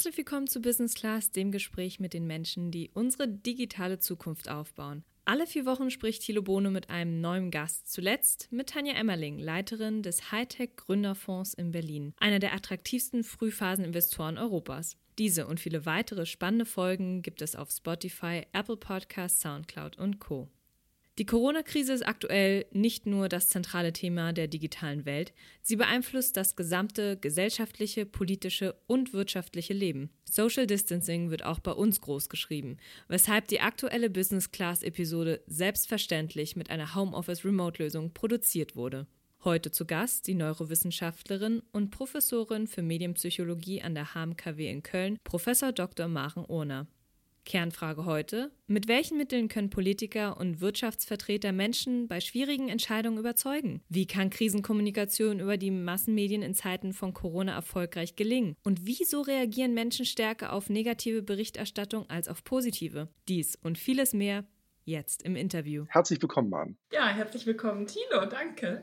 Herzlich willkommen zu Business Class, dem Gespräch mit den Menschen, die unsere digitale Zukunft aufbauen. Alle vier Wochen spricht Thilo Bohne mit einem neuen Gast. Zuletzt mit Tanja Emmerling, Leiterin des Hightech Gründerfonds in Berlin, einer der attraktivsten Frühphaseninvestoren Europas. Diese und viele weitere spannende Folgen gibt es auf Spotify, Apple Podcasts, Soundcloud und Co. Die Corona-Krise ist aktuell nicht nur das zentrale Thema der digitalen Welt, sie beeinflusst das gesamte gesellschaftliche, politische und wirtschaftliche Leben. Social Distancing wird auch bei uns groß geschrieben, weshalb die aktuelle Business Class-Episode selbstverständlich mit einer Homeoffice-Remote-Lösung produziert wurde. Heute zu Gast die Neurowissenschaftlerin und Professorin für Medienpsychologie an der HMKW in Köln, Professor Dr. Maren Urner. Kernfrage heute. Mit welchen Mitteln können Politiker und Wirtschaftsvertreter Menschen bei schwierigen Entscheidungen überzeugen? Wie kann Krisenkommunikation über die Massenmedien in Zeiten von Corona erfolgreich gelingen? Und wieso reagieren Menschen stärker auf negative Berichterstattung als auf positive? Dies und vieles mehr jetzt im Interview. Herzlich willkommen, Mann. Ja, herzlich willkommen, Tilo. Danke.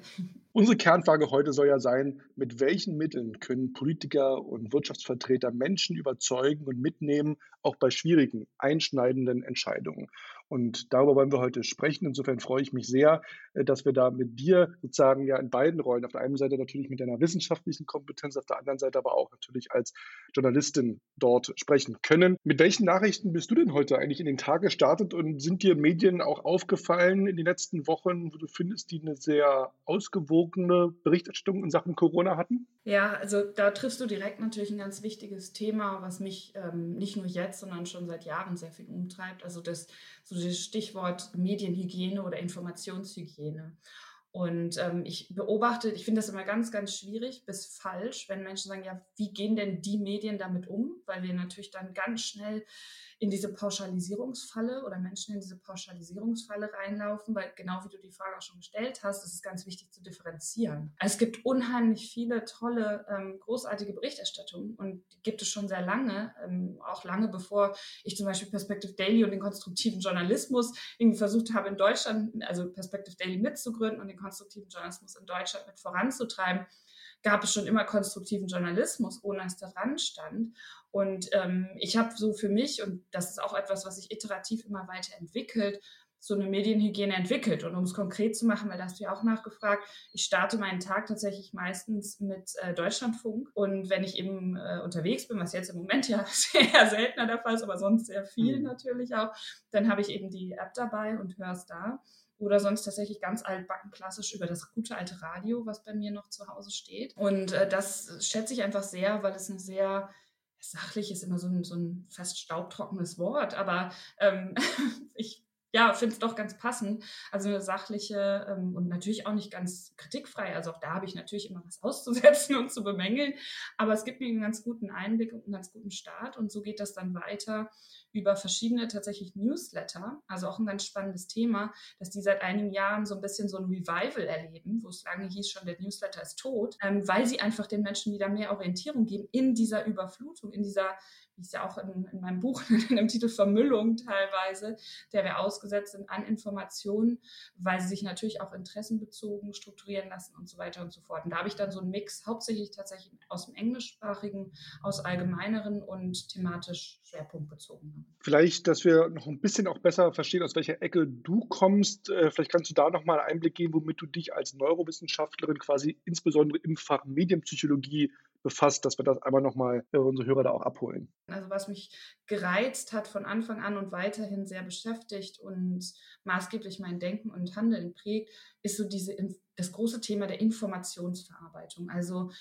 Unsere Kernfrage heute soll ja sein, mit welchen Mitteln können Politiker und Wirtschaftsvertreter Menschen überzeugen und mitnehmen, auch bei schwierigen, einschneidenden Entscheidungen. Und darüber wollen wir heute sprechen. Insofern freue ich mich sehr, äh, dass wir da mit dir sozusagen ja in beiden Rollen, auf der einen Seite natürlich mit deiner wissenschaftlichen Kompetenz, auf der anderen Seite aber auch natürlich als Journalistin dort sprechen können. Mit welchen Nachrichten bist du denn heute eigentlich in den Tag gestartet und sind dir Medien auch aufgefallen in den letzten Wochen, wo du findest, die eine sehr ausgewogene Berichterstattung in Sachen Corona hatten? Ja, also da triffst du direkt natürlich ein ganz wichtiges Thema, was mich ähm, nicht nur jetzt, sondern schon seit Jahren sehr viel umtreibt. Also das so das Stichwort Medienhygiene oder Informationshygiene. Und ähm, ich beobachte, ich finde das immer ganz, ganz schwierig bis falsch, wenn Menschen sagen, ja, wie gehen denn die Medien damit um? Weil wir natürlich dann ganz schnell in diese Pauschalisierungsfalle oder Menschen in diese Pauschalisierungsfalle reinlaufen, weil genau wie du die Frage auch schon gestellt hast, ist es ganz wichtig zu differenzieren. Es gibt unheimlich viele tolle, ähm, großartige Berichterstattungen und die gibt es schon sehr lange, ähm, auch lange bevor ich zum Beispiel Perspective Daily und den konstruktiven Journalismus irgendwie versucht habe in Deutschland, also Perspective Daily mitzugründen und den konstruktiven Journalismus in Deutschland mit voranzutreiben gab es schon immer konstruktiven Journalismus, ohne dass da dran stand. Und ähm, ich habe so für mich, und das ist auch etwas, was sich iterativ immer weiterentwickelt, so eine Medienhygiene entwickelt. Und um es konkret zu machen, weil da hast du ja auch nachgefragt, ich starte meinen Tag tatsächlich meistens mit äh, Deutschlandfunk. Und wenn ich eben äh, unterwegs bin, was jetzt im Moment ja sehr seltener der Fall ist, aber sonst sehr viel mhm. natürlich auch, dann habe ich eben die App dabei und höre es da oder sonst tatsächlich ganz altbacken klassisch über das gute alte Radio, was bei mir noch zu Hause steht. Und äh, das schätze ich einfach sehr, weil es eine sehr sachlich ist immer so ein, so ein fast staubtrockenes Wort, aber ähm, ich ja, finde es doch ganz passend. Also eine sachliche ähm, und natürlich auch nicht ganz kritikfrei. Also auch da habe ich natürlich immer was auszusetzen und zu bemängeln. Aber es gibt mir einen ganz guten Einblick und einen ganz guten Start. Und so geht das dann weiter über verschiedene tatsächlich Newsletter. Also auch ein ganz spannendes Thema, dass die seit einigen Jahren so ein bisschen so ein Revival erleben, wo es lange hieß schon, der Newsletter ist tot, ähm, weil sie einfach den Menschen wieder mehr Orientierung geben in dieser Überflutung, in dieser wie es ja auch in, in meinem Buch in dem Titel Vermüllung teilweise, der wir ausgesetzt sind an Informationen, weil sie sich natürlich auch interessenbezogen strukturieren lassen und so weiter und so fort. Und da habe ich dann so einen Mix, hauptsächlich tatsächlich aus dem englischsprachigen, aus allgemeineren und thematisch schwerpunktbezogen. Vielleicht, dass wir noch ein bisschen auch besser verstehen, aus welcher Ecke du kommst. Äh, vielleicht kannst du da noch mal einen Einblick geben, womit du dich als Neurowissenschaftlerin quasi insbesondere im Fach Medienpsychologie befasst, dass wir das einmal nochmal für unsere Hörer da auch abholen. Also was mich gereizt hat von Anfang an und weiterhin sehr beschäftigt und maßgeblich mein Denken und Handeln prägt, ist so diese das große Thema der Informationsverarbeitung. Also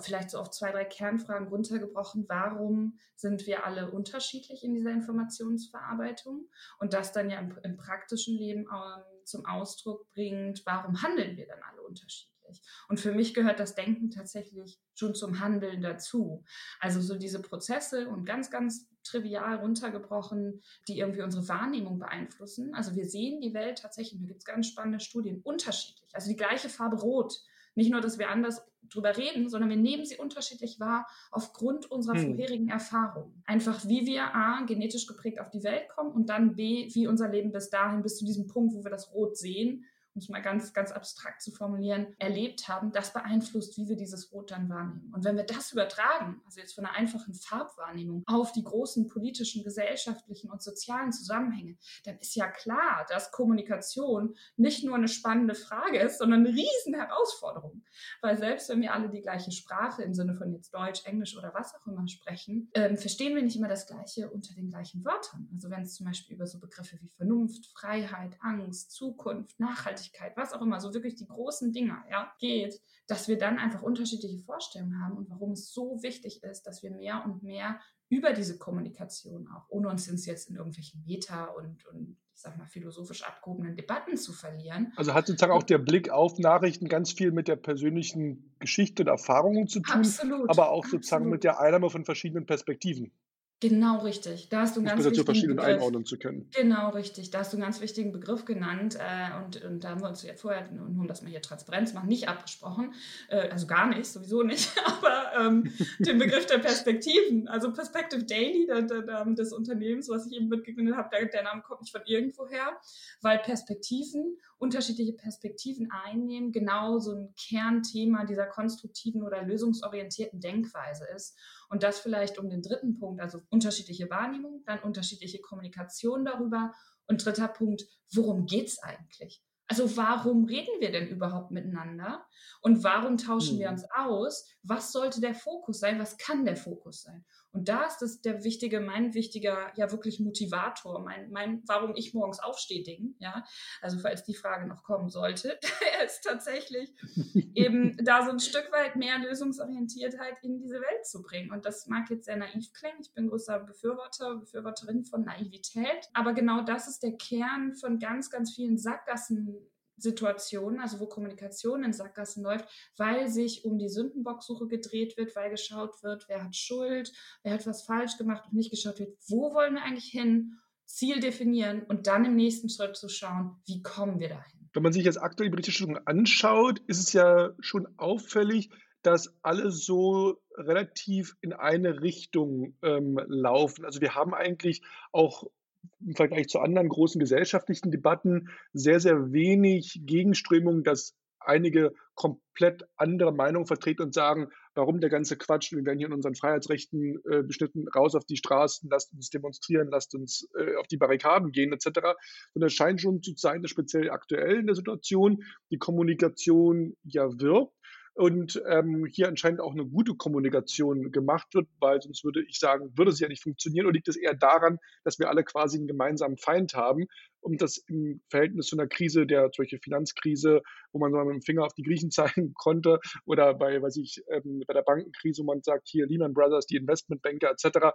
vielleicht so auf zwei, drei Kernfragen runtergebrochen. Warum sind wir alle unterschiedlich in dieser Informationsverarbeitung? Und das dann ja im, im praktischen Leben ähm, zum Ausdruck bringt, warum handeln wir dann alle unterschiedlich? Tatsächlich. Und für mich gehört das Denken tatsächlich schon zum Handeln dazu. Also so diese Prozesse und ganz, ganz trivial runtergebrochen, die irgendwie unsere Wahrnehmung beeinflussen. Also wir sehen die Welt tatsächlich, da gibt es ganz spannende Studien, unterschiedlich. Also die gleiche Farbe rot. Nicht nur, dass wir anders drüber reden, sondern wir nehmen sie unterschiedlich wahr aufgrund unserer hm. vorherigen Erfahrungen. Einfach wie wir A, genetisch geprägt auf die Welt kommen und dann B, wie unser Leben bis dahin, bis zu diesem Punkt, wo wir das Rot sehen, um es mal ganz, ganz abstrakt zu formulieren, erlebt haben, das beeinflusst, wie wir dieses Rot dann wahrnehmen. Und wenn wir das übertragen, also jetzt von einer einfachen Farbwahrnehmung auf die großen politischen, gesellschaftlichen und sozialen Zusammenhänge, dann ist ja klar, dass Kommunikation nicht nur eine spannende Frage ist, sondern eine riesen Herausforderung. Weil selbst wenn wir alle die gleiche Sprache im Sinne von jetzt Deutsch, Englisch oder was auch immer sprechen, ähm, verstehen wir nicht immer das Gleiche unter den gleichen Wörtern. Also wenn es zum Beispiel über so Begriffe wie Vernunft, Freiheit, Angst, Zukunft, Nachhaltigkeit, was auch immer, so wirklich die großen Dinger ja, geht, dass wir dann einfach unterschiedliche Vorstellungen haben und warum es so wichtig ist, dass wir mehr und mehr über diese Kommunikation auch, ohne uns jetzt in irgendwelchen Meta- und, und ich sag mal, philosophisch abgehobenen Debatten zu verlieren. Also hat sozusagen auch der Blick auf Nachrichten ganz viel mit der persönlichen Geschichte und Erfahrungen zu tun, absolut, aber auch sozusagen absolut. mit der Einnahme von verschiedenen Perspektiven. Genau richtig. Da hast du einen ganz wichtigen verschiedenen Begriff. einordnen zu können. Genau richtig. Da hast du einen ganz wichtigen Begriff genannt äh, und, und, da haben wir uns ja vorher, nur um das mal hier Transparenz machen, nicht abgesprochen. Äh, also gar nicht, sowieso nicht. Aber ähm, den Begriff der Perspektiven, also Perspective Daily, der, der, der, des Unternehmens, was ich eben mitgegründet habe, der, der Name kommt nicht von irgendwoher, weil Perspektiven, unterschiedliche Perspektiven einnehmen, genau so ein Kernthema dieser konstruktiven oder lösungsorientierten Denkweise ist. Und das vielleicht um den dritten Punkt, also unterschiedliche Wahrnehmung, dann unterschiedliche Kommunikation darüber. Und dritter Punkt, worum geht es eigentlich? Also warum reden wir denn überhaupt miteinander? Und warum tauschen wir hm. uns aus? Was sollte der Fokus sein? Was kann der Fokus sein? Und da ist das der wichtige, mein wichtiger, ja wirklich Motivator, mein, mein, warum ich morgens aufstehe, Ding, ja. Also falls die Frage noch kommen sollte, ist tatsächlich eben da so ein Stück weit mehr Lösungsorientiertheit in diese Welt zu bringen. Und das mag jetzt sehr naiv klingen. Ich bin großer Befürworter, Befürworterin von Naivität. Aber genau das ist der Kern von ganz, ganz vielen Sackgassen Situationen, also wo Kommunikation in Sackgassen läuft, weil sich um die Sündenbocksuche gedreht wird, weil geschaut wird, wer hat Schuld, wer hat was falsch gemacht und nicht geschaut wird, wo wollen wir eigentlich hin, Ziel definieren und dann im nächsten Schritt zu schauen, wie kommen wir dahin. Wenn man sich jetzt aktuell die Berichterstattung anschaut, ist es ja schon auffällig, dass alle so relativ in eine Richtung ähm, laufen. Also wir haben eigentlich auch im Vergleich zu anderen großen gesellschaftlichen Debatten sehr, sehr wenig Gegenströmung, dass einige komplett andere Meinungen vertreten und sagen, warum der ganze Quatsch, wir werden hier in unseren Freiheitsrechten äh, beschnitten, raus auf die Straßen, lasst uns demonstrieren, lasst uns äh, auf die Barrikaden gehen, etc. Und es scheint schon zu sein, dass speziell aktuell in der Situation die Kommunikation ja wirkt und ähm, hier anscheinend auch eine gute Kommunikation gemacht wird, weil sonst würde ich sagen, würde es ja nicht funktionieren oder liegt es eher daran, dass wir alle quasi einen gemeinsamen Feind haben und das im Verhältnis zu einer Krise, der solche Finanzkrise, wo man so mit dem Finger auf die Griechen zeigen konnte oder bei, weiß ich, ähm, bei der Bankenkrise, wo man sagt, hier Lehman Brothers, die Investmentbanker etc.,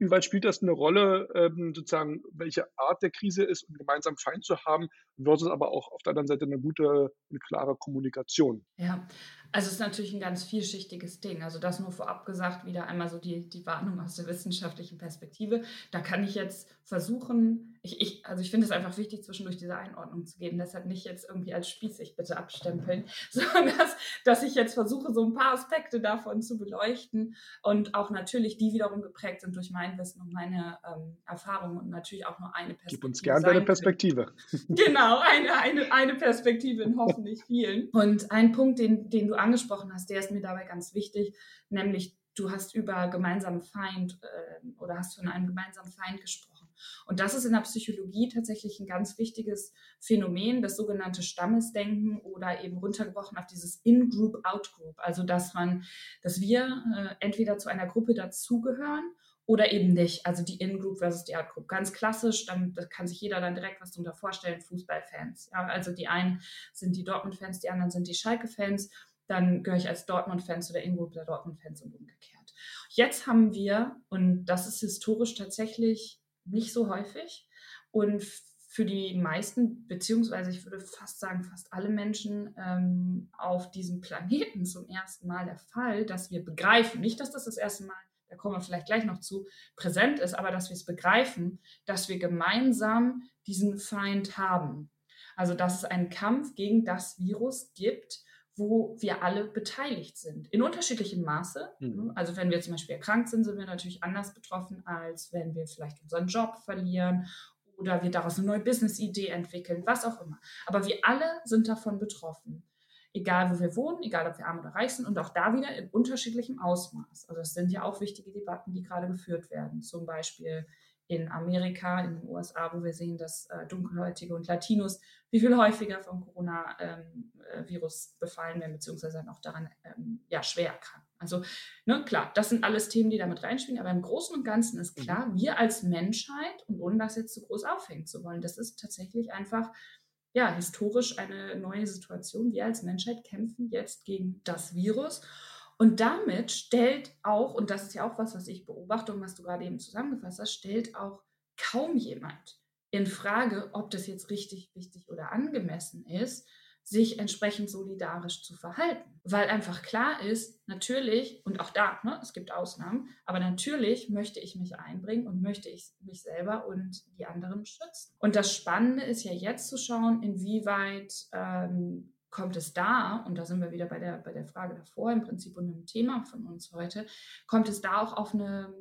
Inwieweit spielt das eine Rolle, ähm, sozusagen, welche Art der Krise ist, um gemeinsam Feind zu haben, versus aber auch auf der anderen Seite eine gute, eine klare Kommunikation? Ja, also es ist natürlich ein ganz vielschichtiges Ding. Also das nur vorab gesagt, wieder einmal so die, die Warnung aus der wissenschaftlichen Perspektive. Da kann ich jetzt versuchen, ich, ich, also ich finde es einfach wichtig, zwischendurch diese Einordnung zu geben. Deshalb nicht jetzt irgendwie als spießig bitte abstempeln, sondern dass, dass ich jetzt versuche, so ein paar Aspekte davon zu beleuchten und auch natürlich die wiederum geprägt sind durch mein Wissen und meine ähm, Erfahrungen und natürlich auch nur eine Perspektive. Gib uns gerne deine Perspektive. Genau, eine, eine, eine Perspektive in hoffentlich vielen. Und ein Punkt, den, den du angesprochen hast, der ist mir dabei ganz wichtig, nämlich du hast über gemeinsamen Feind äh, oder hast von einem gemeinsamen Feind gesprochen. Und das ist in der Psychologie tatsächlich ein ganz wichtiges Phänomen, das sogenannte Stammesdenken oder eben runtergebrochen auf dieses In-Group, Out-Group. Also dass man, dass wir äh, entweder zu einer Gruppe dazugehören oder eben nicht. Also die In-Group versus die Out-Group. Ganz klassisch, dann da kann sich jeder dann direkt was darunter vorstellen, Fußballfans. Ja, also die einen sind die Dortmund-Fans, die anderen sind die Schalke-Fans. Dann gehöre ich als Dortmund-Fan zu der In-Group der Dortmund-Fans und umgekehrt. Jetzt haben wir, und das ist historisch tatsächlich nicht so häufig und für die meisten, beziehungsweise ich würde fast sagen, fast alle Menschen ähm, auf diesem Planeten zum ersten Mal der Fall, dass wir begreifen, nicht, dass das das erste Mal da kommen wir vielleicht gleich noch zu, präsent ist, aber dass wir es begreifen, dass wir gemeinsam diesen Feind haben. Also dass es einen Kampf gegen das Virus gibt, wo wir alle beteiligt sind. In unterschiedlichem Maße. Mhm. Also wenn wir zum Beispiel erkrankt sind, sind wir natürlich anders betroffen, als wenn wir vielleicht unseren Job verlieren oder wir daraus eine neue Business-Idee entwickeln, was auch immer. Aber wir alle sind davon betroffen. Egal, wo wir wohnen, egal, ob wir arm oder reich sind und auch da wieder in unterschiedlichem Ausmaß. Also es sind ja auch wichtige Debatten, die gerade geführt werden. Zum Beispiel in Amerika, in den USA, wo wir sehen, dass äh, Dunkelhäutige und Latinos wie viel häufiger vom Coronavirus ähm, äh, befallen werden, beziehungsweise dann auch daran ähm, ja, schwer erkranken. Also ne, klar, das sind alles Themen, die damit reinspielen, aber im Großen und Ganzen ist mhm. klar, wir als Menschheit, und ohne das jetzt zu groß aufhängen zu wollen, das ist tatsächlich einfach ja, historisch eine neue Situation. Wir als Menschheit kämpfen jetzt gegen das Virus. Und damit stellt auch, und das ist ja auch was, was ich beobachte und was du gerade eben zusammengefasst hast, stellt auch kaum jemand in Frage, ob das jetzt richtig, wichtig oder angemessen ist, sich entsprechend solidarisch zu verhalten. Weil einfach klar ist, natürlich, und auch da, ne, es gibt Ausnahmen, aber natürlich möchte ich mich einbringen und möchte ich mich selber und die anderen schützen. Und das Spannende ist ja jetzt zu schauen, inwieweit ähm, kommt es da, und da sind wir wieder bei der, bei der Frage davor im Prinzip und einem Thema von uns heute, kommt es da auch auf eine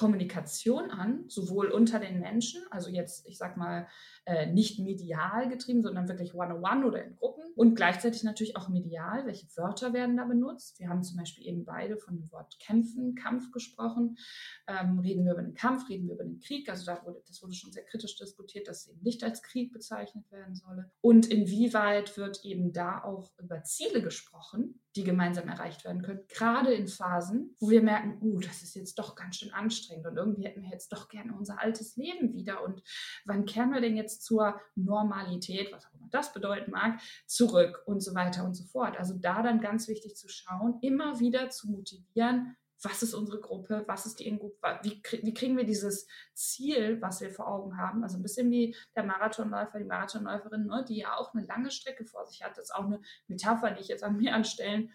Kommunikation an, sowohl unter den Menschen, also jetzt, ich sag mal, äh, nicht medial getrieben, sondern wirklich one-on-one oder in Gruppen und gleichzeitig natürlich auch medial. Welche Wörter werden da benutzt? Wir haben zum Beispiel eben beide von dem Wort kämpfen, Kampf gesprochen. Ähm, reden wir über den Kampf, reden wir über den Krieg? Also da wurde, das wurde schon sehr kritisch diskutiert, dass es eben nicht als Krieg bezeichnet werden solle. Und inwieweit wird eben da auch über Ziele gesprochen, die gemeinsam erreicht werden können, gerade in Phasen, wo wir merken, uh, das ist jetzt doch ganz schön anstrengend und irgendwie hätten wir jetzt doch gerne unser altes Leben wieder und wann kehren wir denn jetzt zur Normalität, was auch immer das bedeuten mag, zurück und so weiter und so fort. Also da dann ganz wichtig zu schauen, immer wieder zu motivieren, was ist unsere Gruppe, was ist die Ingruppe, wie, wie kriegen wir dieses Ziel, was wir vor Augen haben, also ein bisschen wie der Marathonläufer, die Marathonläuferin, ne, die ja auch eine lange Strecke vor sich hat, das ist auch eine Metapher, die ich jetzt an mir anstellen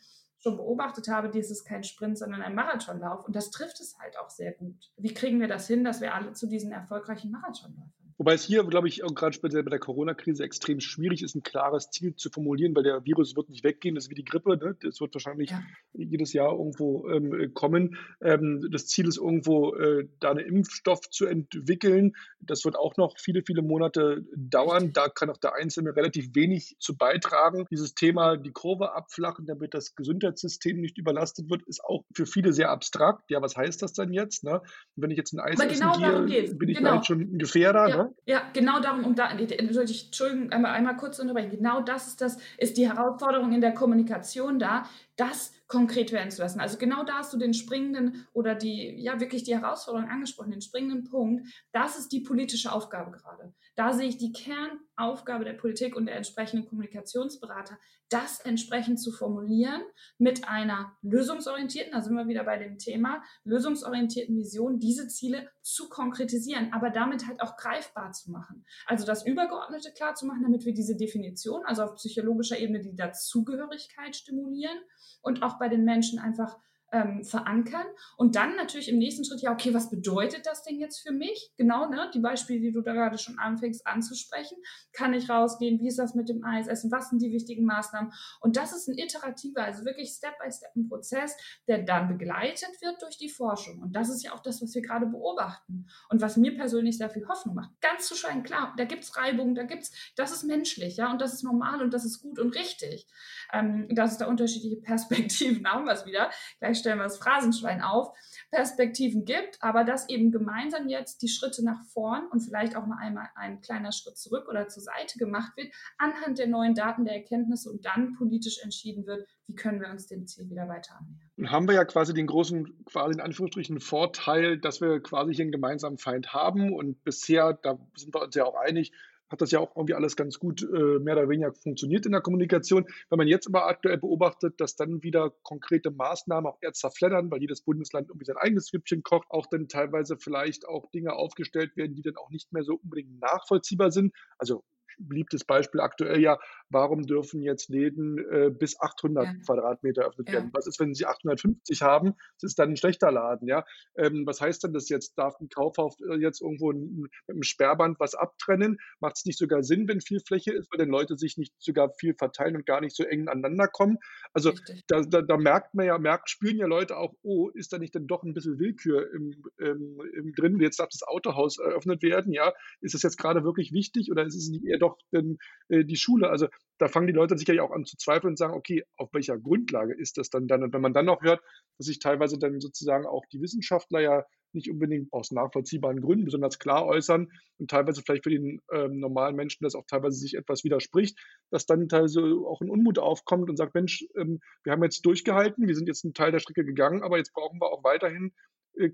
schon beobachtet habe, dies ist kein Sprint, sondern ein Marathonlauf. Und das trifft es halt auch sehr gut. Wie kriegen wir das hin, dass wir alle zu diesen erfolgreichen Marathonläufern Wobei es hier, glaube ich, auch gerade speziell bei der Corona-Krise extrem schwierig ist, ein klares Ziel zu formulieren, weil der Virus wird nicht weggehen, das ist wie die Grippe, ne? das wird wahrscheinlich ja. jedes Jahr irgendwo ähm, kommen. Ähm, das Ziel ist irgendwo, äh, da einen Impfstoff zu entwickeln. Das wird auch noch viele, viele Monate dauern. Da kann auch der Einzelne relativ wenig zu beitragen. Dieses Thema, die Kurve abflachen, damit das Gesundheitssystem nicht überlastet wird, ist auch für viele sehr abstrakt. Ja, was heißt das dann jetzt? Ne? Wenn ich jetzt ein Eis essen genau gehe, bin ich genau. vielleicht schon ein Gefährder. Ja. Ne? Ja, genau darum, um da, Entschuldigung, einmal, einmal kurz unterbrechen. Genau das ist das, ist die Herausforderung in der Kommunikation da, das konkret werden zu lassen. Also genau da hast du den springenden oder die, ja, wirklich die Herausforderung angesprochen, den springenden Punkt. Das ist die politische Aufgabe gerade. Da sehe ich die Kernaufgabe der Politik und der entsprechenden Kommunikationsberater, das entsprechend zu formulieren mit einer lösungsorientierten, da sind wir wieder bei dem Thema, lösungsorientierten Vision, diese Ziele zu konkretisieren, aber damit halt auch greifbar zu machen. Also das Übergeordnete klar zu machen, damit wir diese Definition, also auf psychologischer Ebene die Dazugehörigkeit stimulieren und auch bei den Menschen einfach ähm, verankern und dann natürlich im nächsten Schritt, ja, okay, was bedeutet das denn jetzt für mich? Genau, ne, die Beispiele, die du da gerade schon anfängst anzusprechen. Kann ich rausgehen? Wie ist das mit dem Eis essen? Was sind die wichtigen Maßnahmen? Und das ist ein iterativer, also wirklich Step-by-Step ein Prozess, der dann begleitet wird durch die Forschung. Und das ist ja auch das, was wir gerade beobachten und was mir persönlich sehr viel Hoffnung macht. Ganz zu schweigen, klar, da gibt es Reibung, da gibt es, das ist menschlich, ja, und das ist normal und das ist gut und richtig. Ähm, dass es da unterschiedliche Perspektiven haben es wieder. Gleich stellen wir das Phrasenschwein auf, Perspektiven gibt, aber dass eben gemeinsam jetzt die Schritte nach vorn und vielleicht auch mal einmal ein kleiner Schritt zurück oder zur Seite gemacht wird, anhand der neuen Daten, der Erkenntnisse und dann politisch entschieden wird, wie können wir uns dem Ziel wieder weiter annähern. Nun haben wir ja quasi den großen, quasi in Anführungsstrichen Vorteil, dass wir quasi hier einen gemeinsamen Feind haben und bisher, da sind wir uns ja auch einig, hat das ja auch irgendwie alles ganz gut äh, mehr oder weniger funktioniert in der Kommunikation. Wenn man jetzt aber aktuell beobachtet, dass dann wieder konkrete Maßnahmen auch eher zerfleddern, weil jedes Bundesland irgendwie sein eigenes Süppchen kocht, auch dann teilweise vielleicht auch Dinge aufgestellt werden, die dann auch nicht mehr so unbedingt nachvollziehbar sind. Also beliebtes Beispiel aktuell ja, warum dürfen jetzt Läden äh, bis 800 ja. Quadratmeter eröffnet werden? Was ist, wenn sie 850 haben? Das ist dann ein schlechter Laden, ja? Ähm, was heißt denn das jetzt? Darf ein Kaufhaus äh, jetzt irgendwo mit einem Sperrband was abtrennen? Macht es nicht sogar Sinn, wenn viel Fläche ist, weil dann Leute sich nicht sogar viel verteilen und gar nicht so eng aneinander kommen? Also da, da, da, merkt man ja, merkt, spüren ja Leute auch, oh, ist da nicht dann doch ein bisschen Willkür im, im, im drin? Jetzt darf das Autohaus eröffnet werden, ja? Ist das jetzt gerade wirklich wichtig oder ist es nicht eher doch denn, äh, die Schule? Also da fangen die Leute sicherlich auch an zu zweifeln und sagen, okay, auf welcher Grundlage ist das dann dann? Und wenn man dann noch hört, dass sich teilweise dann sozusagen auch die Wissenschaftler ja nicht unbedingt aus nachvollziehbaren Gründen besonders klar äußern und teilweise vielleicht für den ähm, normalen Menschen das auch teilweise sich etwas widerspricht, dass dann teilweise auch ein Unmut aufkommt und sagt, Mensch, ähm, wir haben jetzt durchgehalten, wir sind jetzt einen Teil der Strecke gegangen, aber jetzt brauchen wir auch weiterhin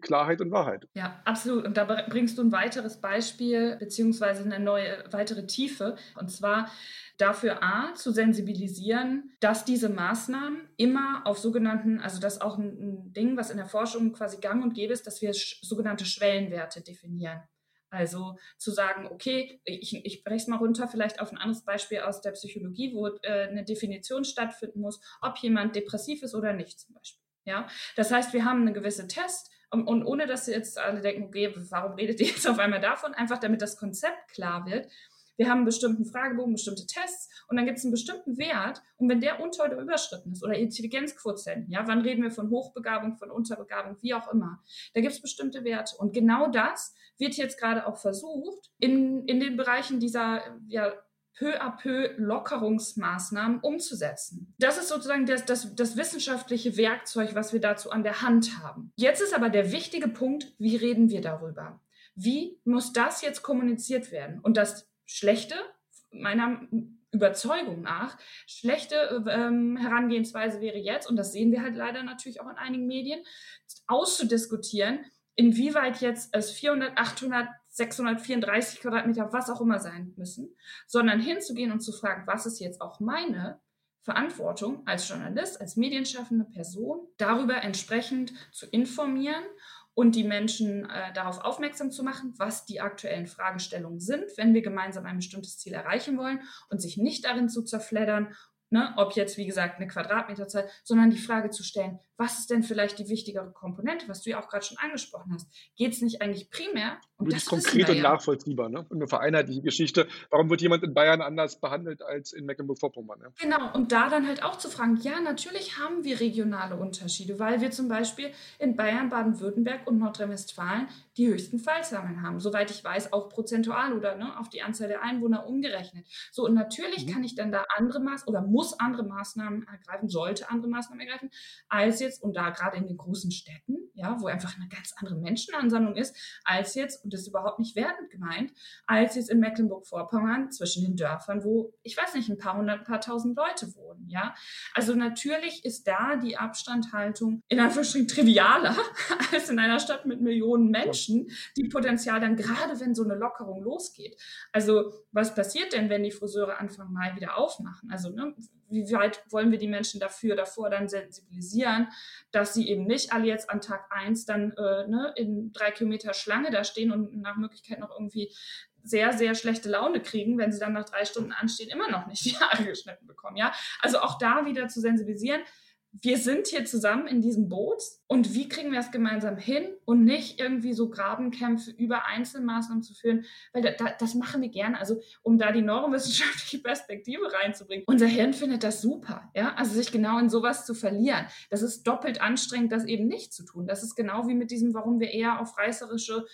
Klarheit und Wahrheit. Ja, absolut. Und da bringst du ein weiteres Beispiel beziehungsweise eine neue weitere Tiefe. Und zwar dafür A, zu sensibilisieren, dass diese Maßnahmen immer auf sogenannten, also das auch ein, Ding, was in der Forschung quasi gang und gäbe ist, dass wir sogenannte Schwellenwerte definieren. Also zu sagen, okay, ich, ich breche es mal runter, vielleicht auf ein anderes Beispiel aus der Psychologie, wo äh, eine Definition stattfinden muss, ob jemand depressiv ist oder nicht zum Beispiel. Ja, das heißt, wir haben eine gewisse Test, und, und ohne dass sie jetzt alle denken, okay, warum redet ihr jetzt auf einmal davon? Einfach damit das Konzept klar wird. Wir haben einen bestimmten Fragebogen, bestimmte Tests und dann gibt es einen bestimmten Wert. Und wenn der unter oder überschritten ist oder Intelligenzquotienten, ja, wann reden wir von Hochbegabung, von Unterbegabung, wie auch immer, da gibt es bestimmte Werte. Und genau das wird jetzt gerade auch versucht, in, in den Bereichen dieser ja, peu à peu Lockerungsmaßnahmen umzusetzen. Das ist sozusagen das, das, das wissenschaftliche Werkzeug, was wir dazu an der Hand haben. Jetzt ist aber der wichtige Punkt, wie reden wir darüber? Wie muss das jetzt kommuniziert werden? Und das Schlechte, meiner Überzeugung nach, schlechte ähm, Herangehensweise wäre jetzt, und das sehen wir halt leider natürlich auch in einigen Medien, auszudiskutieren, inwieweit jetzt es 400, 800, 634 Quadratmeter, was auch immer sein müssen, sondern hinzugehen und zu fragen, was ist jetzt auch meine Verantwortung als Journalist, als medienschaffende Person, darüber entsprechend zu informieren und die Menschen äh, darauf aufmerksam zu machen, was die aktuellen Fragestellungen sind, wenn wir gemeinsam ein bestimmtes Ziel erreichen wollen und sich nicht darin zu zerfleddern ne, ob jetzt, wie gesagt, eine Quadratmeterzahl, sondern die Frage zu stellen, was ist denn vielleicht die wichtigere Komponente, was du ja auch gerade schon angesprochen hast? Geht es nicht eigentlich primär? Und das konkret und ja. nachvollziehbar, ne? Und eine vereinheitliche Geschichte. Warum wird jemand in Bayern anders behandelt als in Mecklenburg-Vorpommern? Ne? Genau, und da dann halt auch zu fragen, ja, natürlich haben wir regionale Unterschiede, weil wir zum Beispiel in Bayern, Baden-Württemberg und Nordrhein-Westfalen die höchsten Fallzahlen haben. Soweit ich weiß, auch prozentual oder ne, auf die Anzahl der Einwohner umgerechnet. So, und natürlich mhm. kann ich dann da andere Maßnahmen oder muss andere Maßnahmen ergreifen, sollte andere Maßnahmen ergreifen, als jetzt, und da gerade in den großen Städten, ja, wo einfach eine ganz andere Menschenansammlung ist, als jetzt, und das ist überhaupt nicht wertend gemeint, als jetzt in Mecklenburg-Vorpommern zwischen den Dörfern, wo, ich weiß nicht, ein paar hundert, ein paar tausend Leute wohnen, ja. Also natürlich ist da die Abstandhaltung in Anführungsstrichen trivialer als in einer Stadt mit Millionen Menschen, die Potenzial dann gerade, wenn so eine Lockerung losgeht. Also was passiert denn, wenn die Friseure Anfang Mai wieder aufmachen? Also ne, wie weit wollen wir die Menschen dafür davor dann sensibilisieren, dass sie eben nicht alle jetzt an Tag eins dann äh, ne, in drei Kilometer Schlange da stehen und nach Möglichkeit noch irgendwie sehr, sehr schlechte Laune kriegen, wenn sie dann nach drei Stunden anstehen, immer noch nicht die Haare geschnitten bekommen. Ja, also auch da wieder zu sensibilisieren wir sind hier zusammen in diesem Boot und wie kriegen wir es gemeinsam hin und nicht irgendwie so Grabenkämpfe über Einzelmaßnahmen zu führen, weil da, da, das machen wir gerne, also um da die neurowissenschaftliche Perspektive reinzubringen. Unser Hirn findet das super, ja, also sich genau in sowas zu verlieren. Das ist doppelt anstrengend, das eben nicht zu tun. Das ist genau wie mit diesem, warum wir eher auf reißerische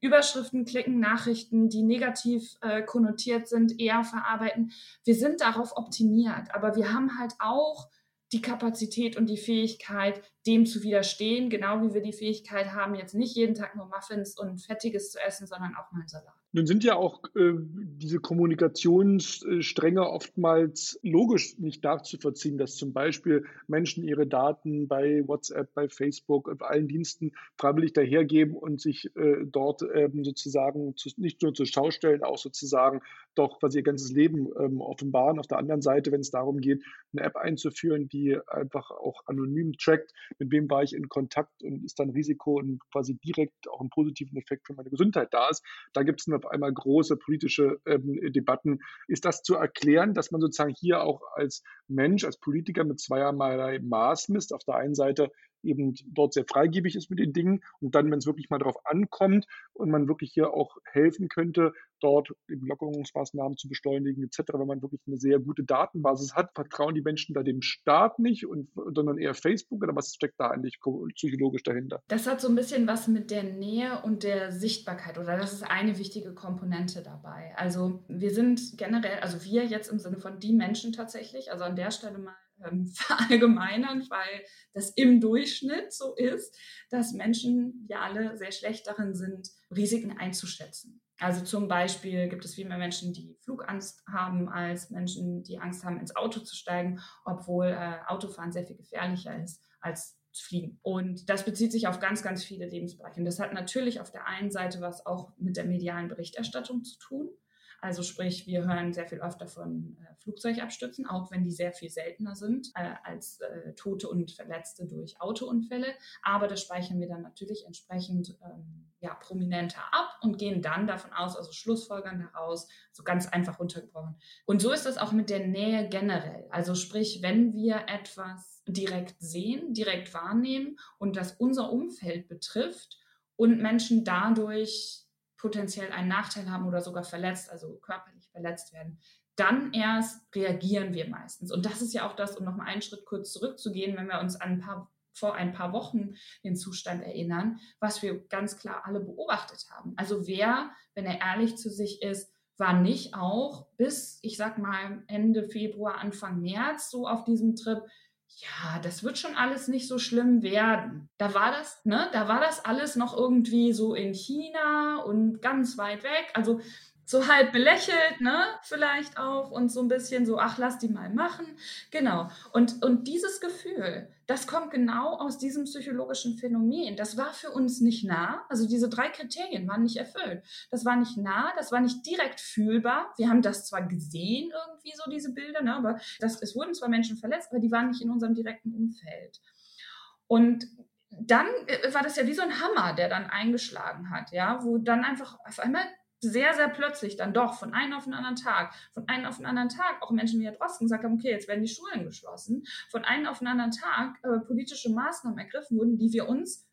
Überschriften klicken, Nachrichten, die negativ äh, konnotiert sind, eher verarbeiten. Wir sind darauf optimiert, aber wir haben halt auch die Kapazität und die Fähigkeit, dem zu widerstehen, genau wie wir die Fähigkeit haben, jetzt nicht jeden Tag nur Muffins und Fettiges zu essen, sondern auch mal Salat. Nun sind ja auch äh, diese Kommunikationsstränge oftmals logisch nicht nachzuvollziehen, dass zum Beispiel Menschen ihre Daten bei WhatsApp, bei Facebook und bei allen Diensten freiwillig dahergeben und sich äh, dort ähm, sozusagen zu, nicht nur zur Schau stellen, auch sozusagen doch quasi ihr ganzes Leben ähm, offenbaren. Auf der anderen Seite, wenn es darum geht, eine App einzuführen, die einfach auch anonym trackt, mit wem war ich in Kontakt und ist dann Risiko und quasi direkt auch einen positiven Effekt für meine Gesundheit da ist, da gibt es eine auf einmal große politische ähm, Debatten. Ist das zu erklären, dass man sozusagen hier auch als Mensch, als Politiker mit zweierlei Maß misst? Auf der einen Seite eben dort sehr freigebig ist mit den Dingen und dann, wenn es wirklich mal darauf ankommt und man wirklich hier auch helfen könnte, dort eben Lockerungsmaßnahmen zu beschleunigen etc., wenn man wirklich eine sehr gute Datenbasis hat, vertrauen die Menschen da dem Staat nicht und sondern eher Facebook oder was steckt da eigentlich psychologisch dahinter? Das hat so ein bisschen was mit der Nähe und der Sichtbarkeit oder das ist eine wichtige Komponente dabei. Also wir sind generell, also wir jetzt im Sinne von die Menschen tatsächlich, also an der Stelle mal ähm, verallgemeinern, weil das im Durchschnitt so ist, dass Menschen ja alle sehr schlecht darin sind, Risiken einzuschätzen. Also zum Beispiel gibt es viel mehr Menschen, die Flugangst haben, als Menschen, die Angst haben, ins Auto zu steigen, obwohl äh, Autofahren sehr viel gefährlicher ist als fliegen. Und das bezieht sich auf ganz, ganz viele Lebensbereiche. Und das hat natürlich auf der einen Seite was auch mit der medialen Berichterstattung zu tun. Also sprich, wir hören sehr viel öfter von äh, Flugzeugabstürzen, auch wenn die sehr viel seltener sind äh, als äh, Tote und Verletzte durch Autounfälle. Aber das speichern wir dann natürlich entsprechend ähm, ja, prominenter ab und gehen dann davon aus, also Schlussfolgern daraus, so ganz einfach runtergebrochen. Und so ist das auch mit der Nähe generell. Also sprich, wenn wir etwas direkt sehen, direkt wahrnehmen und das unser Umfeld betrifft und Menschen dadurch potenziell einen Nachteil haben oder sogar verletzt, also körperlich verletzt werden, dann erst reagieren wir meistens. Und das ist ja auch das, um nochmal einen Schritt kurz zurückzugehen, wenn wir uns an ein paar, vor ein paar Wochen den Zustand erinnern, was wir ganz klar alle beobachtet haben. Also wer, wenn er ehrlich zu sich ist, war nicht auch bis, ich sag mal, Ende Februar, Anfang März so auf diesem Trip, ja, das wird schon alles nicht so schlimm werden. Da war das, ne, da war das alles noch irgendwie so in China und ganz weit weg. Also so halb belächelt, ne, vielleicht auch und so ein bisschen so, ach, lass die mal machen. Genau. Und, und dieses Gefühl, das kommt genau aus diesem psychologischen Phänomen. Das war für uns nicht nah. Also diese drei Kriterien waren nicht erfüllt. Das war nicht nah, das war nicht direkt fühlbar. Wir haben das zwar gesehen irgendwie so, diese Bilder, ne, aber das, es wurden zwar Menschen verletzt, aber die waren nicht in unserem direkten Umfeld. Und dann äh, war das ja wie so ein Hammer, der dann eingeschlagen hat, ja, wo dann einfach auf einmal sehr, sehr plötzlich dann doch von einem auf den anderen Tag, von einem auf den anderen Tag auch Menschen wie Herr Drosten gesagt haben, okay, jetzt werden die Schulen geschlossen, von einem auf den anderen Tag äh, politische Maßnahmen ergriffen wurden, die wir uns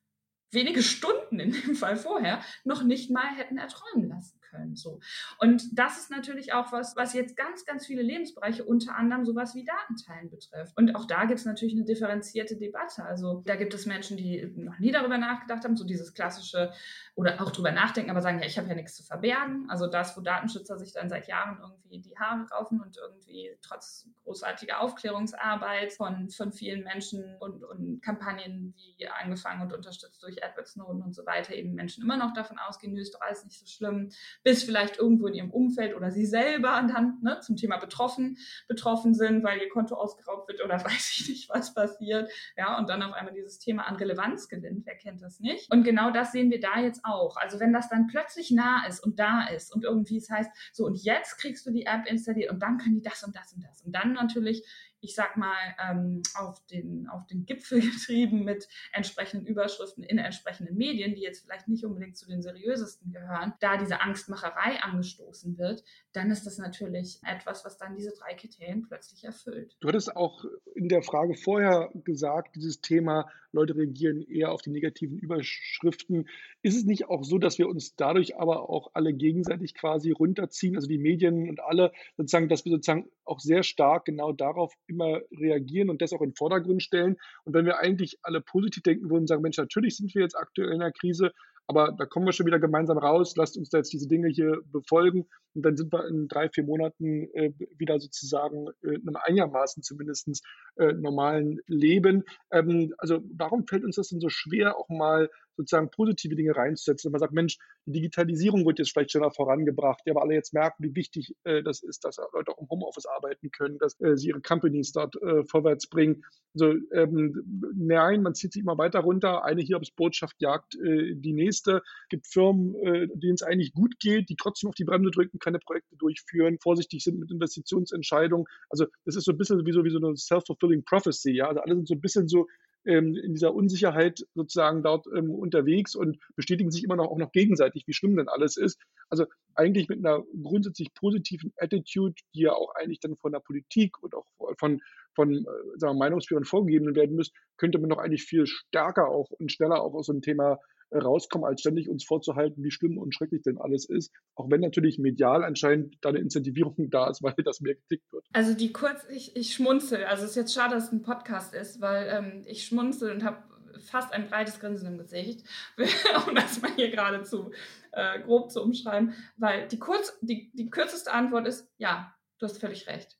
wenige Stunden in dem Fall vorher noch nicht mal hätten erträumen lassen können. So. Und das ist natürlich auch was, was jetzt ganz, ganz viele Lebensbereiche, unter anderem sowas wie Datenteilen betrifft. Und auch da gibt es natürlich eine differenzierte Debatte. Also da gibt es Menschen, die noch nie darüber nachgedacht haben, so dieses klassische oder auch drüber nachdenken, aber sagen, ja, ich habe ja nichts zu verbergen. Also das, wo Datenschützer sich dann seit Jahren irgendwie die Haare raufen und irgendwie trotz großartiger Aufklärungsarbeit von, von vielen Menschen und, und Kampagnen, wie angefangen und unterstützt durch Edward Snowden und so weiter, eben Menschen immer noch davon ausgehen, nö, ist doch alles nicht so schlimm bis vielleicht irgendwo in ihrem Umfeld oder sie selber dann ne, zum Thema betroffen, betroffen sind, weil ihr Konto ausgeraubt wird oder weiß ich nicht, was passiert. Ja, und dann auf einmal dieses Thema an Relevanz gewinnt. Wer kennt das nicht? Und genau das sehen wir da jetzt auch. Also wenn das dann plötzlich nah ist und da ist und irgendwie es heißt, so und jetzt kriegst du die App installiert und dann können die das und das und das. Und dann natürlich ich sag mal, ähm, auf, den, auf den Gipfel getrieben mit entsprechenden Überschriften in entsprechenden Medien, die jetzt vielleicht nicht unbedingt zu den seriösesten gehören, da diese Angstmacherei angestoßen wird, dann ist das natürlich etwas, was dann diese drei Kriterien plötzlich erfüllt. Du hattest auch in der Frage vorher gesagt, dieses Thema, Leute reagieren eher auf die negativen Überschriften. Ist es nicht auch so, dass wir uns dadurch aber auch alle gegenseitig quasi runterziehen, also die Medien und alle sozusagen, dass wir sozusagen auch sehr stark genau darauf immer reagieren und das auch in den Vordergrund stellen. Und wenn wir eigentlich alle positiv denken würden, sagen, Mensch, natürlich sind wir jetzt aktuell in einer Krise, aber da kommen wir schon wieder gemeinsam raus, lasst uns da jetzt diese Dinge hier befolgen und dann sind wir in drei, vier Monaten äh, wieder sozusagen äh, in einem einigermaßen zumindest äh, normalen Leben. Ähm, also warum fällt uns das denn so schwer, auch mal sozusagen positive Dinge reinzusetzen. Wenn man sagt, Mensch, die Digitalisierung wird jetzt vielleicht schneller vorangebracht, ja, weil alle jetzt merken, wie wichtig äh, das ist, dass Leute auch im Homeoffice arbeiten können, dass äh, sie ihre Companies dort äh, vorwärts bringen. Also ähm, nein, man zieht sich immer weiter runter. Eine Hiobsbotschaft jagt äh, die nächste. Es gibt Firmen, denen es eigentlich gut geht, die trotzdem auf die Bremse drücken, keine Projekte durchführen, vorsichtig sind mit Investitionsentscheidungen. Also das ist so ein bisschen wie so, wie so eine self-fulfilling prophecy. Ja? Also alle sind so ein bisschen so ähm, in dieser Unsicherheit sozusagen dort ähm, unterwegs und bestätigen sich immer noch auch noch gegenseitig, wie schlimm denn alles ist. Also eigentlich mit einer grundsätzlich positiven Attitude, die ja auch eigentlich dann von der Politik und auch von, von äh, sagen wir, Meinungsführern vorgegeben werden muss, könnte man doch eigentlich viel stärker auch und schneller auch aus so einem Thema rauskommen, als ständig uns vorzuhalten, wie schlimm und schrecklich denn alles ist. Auch wenn natürlich medial anscheinend da eine Incentivierung da ist, weil das mehr geklickt wird. Also die kurz, ich, ich schmunzel. Also es ist jetzt schade, dass es ein Podcast ist, weil ähm, ich schmunzel und habe fast ein breites Grinsen im Gesicht, um das mal hier gerade zu äh, grob zu umschreiben, weil die, kurz, die, die kürzeste Antwort ist, ja, du hast völlig recht.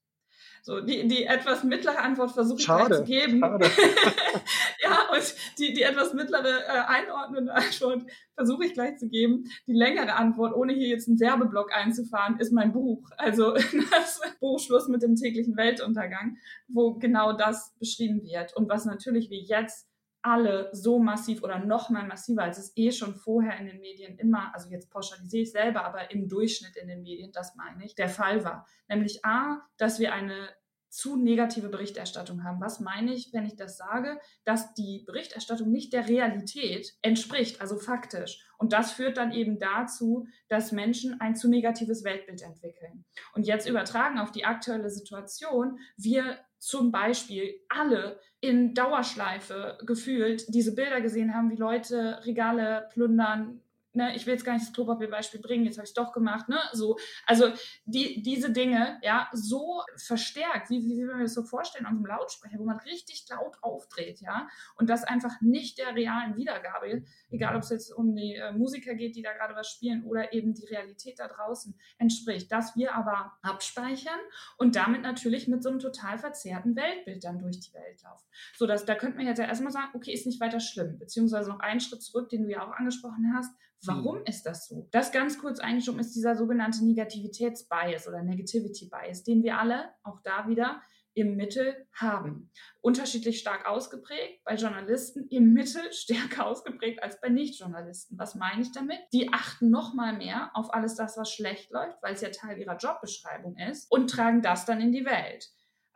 So, die, die etwas mittlere Antwort versuche ich zu geben. Schade. ja, und die, die etwas mittlere äh, einordnende Antwort versuche ich gleich zu geben. Die längere Antwort, ohne hier jetzt einen Werbeblock einzufahren, ist mein Buch. Also das Buch Schluss mit dem täglichen Weltuntergang, wo genau das beschrieben wird. Und was natürlich wie jetzt alle so massiv oder noch mal massiver, als es eh schon vorher in den Medien immer, also jetzt pauschalisiere ich selber, aber im Durchschnitt in den Medien, das meine ich, der Fall war. Nämlich A, dass wir eine zu negative Berichterstattung haben. Was meine ich, wenn ich das sage? Dass die Berichterstattung nicht der Realität entspricht, also faktisch. Und das führt dann eben dazu, dass Menschen ein zu negatives Weltbild entwickeln. Und jetzt übertragen auf die aktuelle Situation, wir zum Beispiel alle in Dauerschleife gefühlt diese Bilder gesehen haben, wie Leute Regale plündern, ne, ich will jetzt gar nicht das Klopapierbeispiel bringen, jetzt habe ich es doch gemacht, ne, so, also die, diese Dinge, ja, so verstärkt, wie, wie, wie wir das so vorstellen so einem Lautsprecher, wo man richtig laut aufdreht, ja, und das einfach nicht der realen Wiedergabe, egal ob es jetzt um die äh, Musiker geht, die da gerade was spielen oder eben die Realität da draußen entspricht, dass wir aber abspeichern und damit natürlich mit so einem total verzerrten Weltbild dann durch die Welt laufen. So, dass, da könnte man jetzt ja erstmal sagen, okay, ist nicht weiter schlimm, beziehungsweise noch einen Schritt zurück, den du ja auch angesprochen hast, Warum hm. ist das so? Das ganz kurz eingeschoben ist dieser sogenannte Negativitätsbias oder Negativity Bias, den wir alle auch da wieder im Mittel haben. Unterschiedlich stark ausgeprägt, bei Journalisten im Mittel stärker ausgeprägt als bei Nichtjournalisten. Was meine ich damit? Die achten noch mal mehr auf alles das, was schlecht läuft, weil es ja Teil ihrer Jobbeschreibung ist und tragen das dann in die Welt.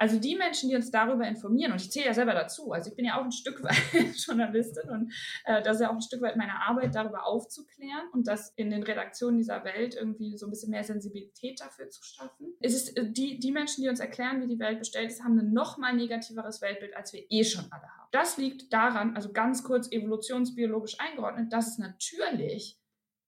Also die Menschen, die uns darüber informieren, und ich zähle ja selber dazu, also ich bin ja auch ein Stück weit Journalistin und äh, das ist ja auch ein Stück weit meine Arbeit, darüber aufzuklären und das in den Redaktionen dieser Welt irgendwie so ein bisschen mehr Sensibilität dafür zu schaffen. Es ist äh, die, die Menschen, die uns erklären, wie die Welt bestellt ist, haben ein noch mal negativeres Weltbild, als wir eh schon alle haben. Das liegt daran, also ganz kurz evolutionsbiologisch eingeordnet, dass es natürlich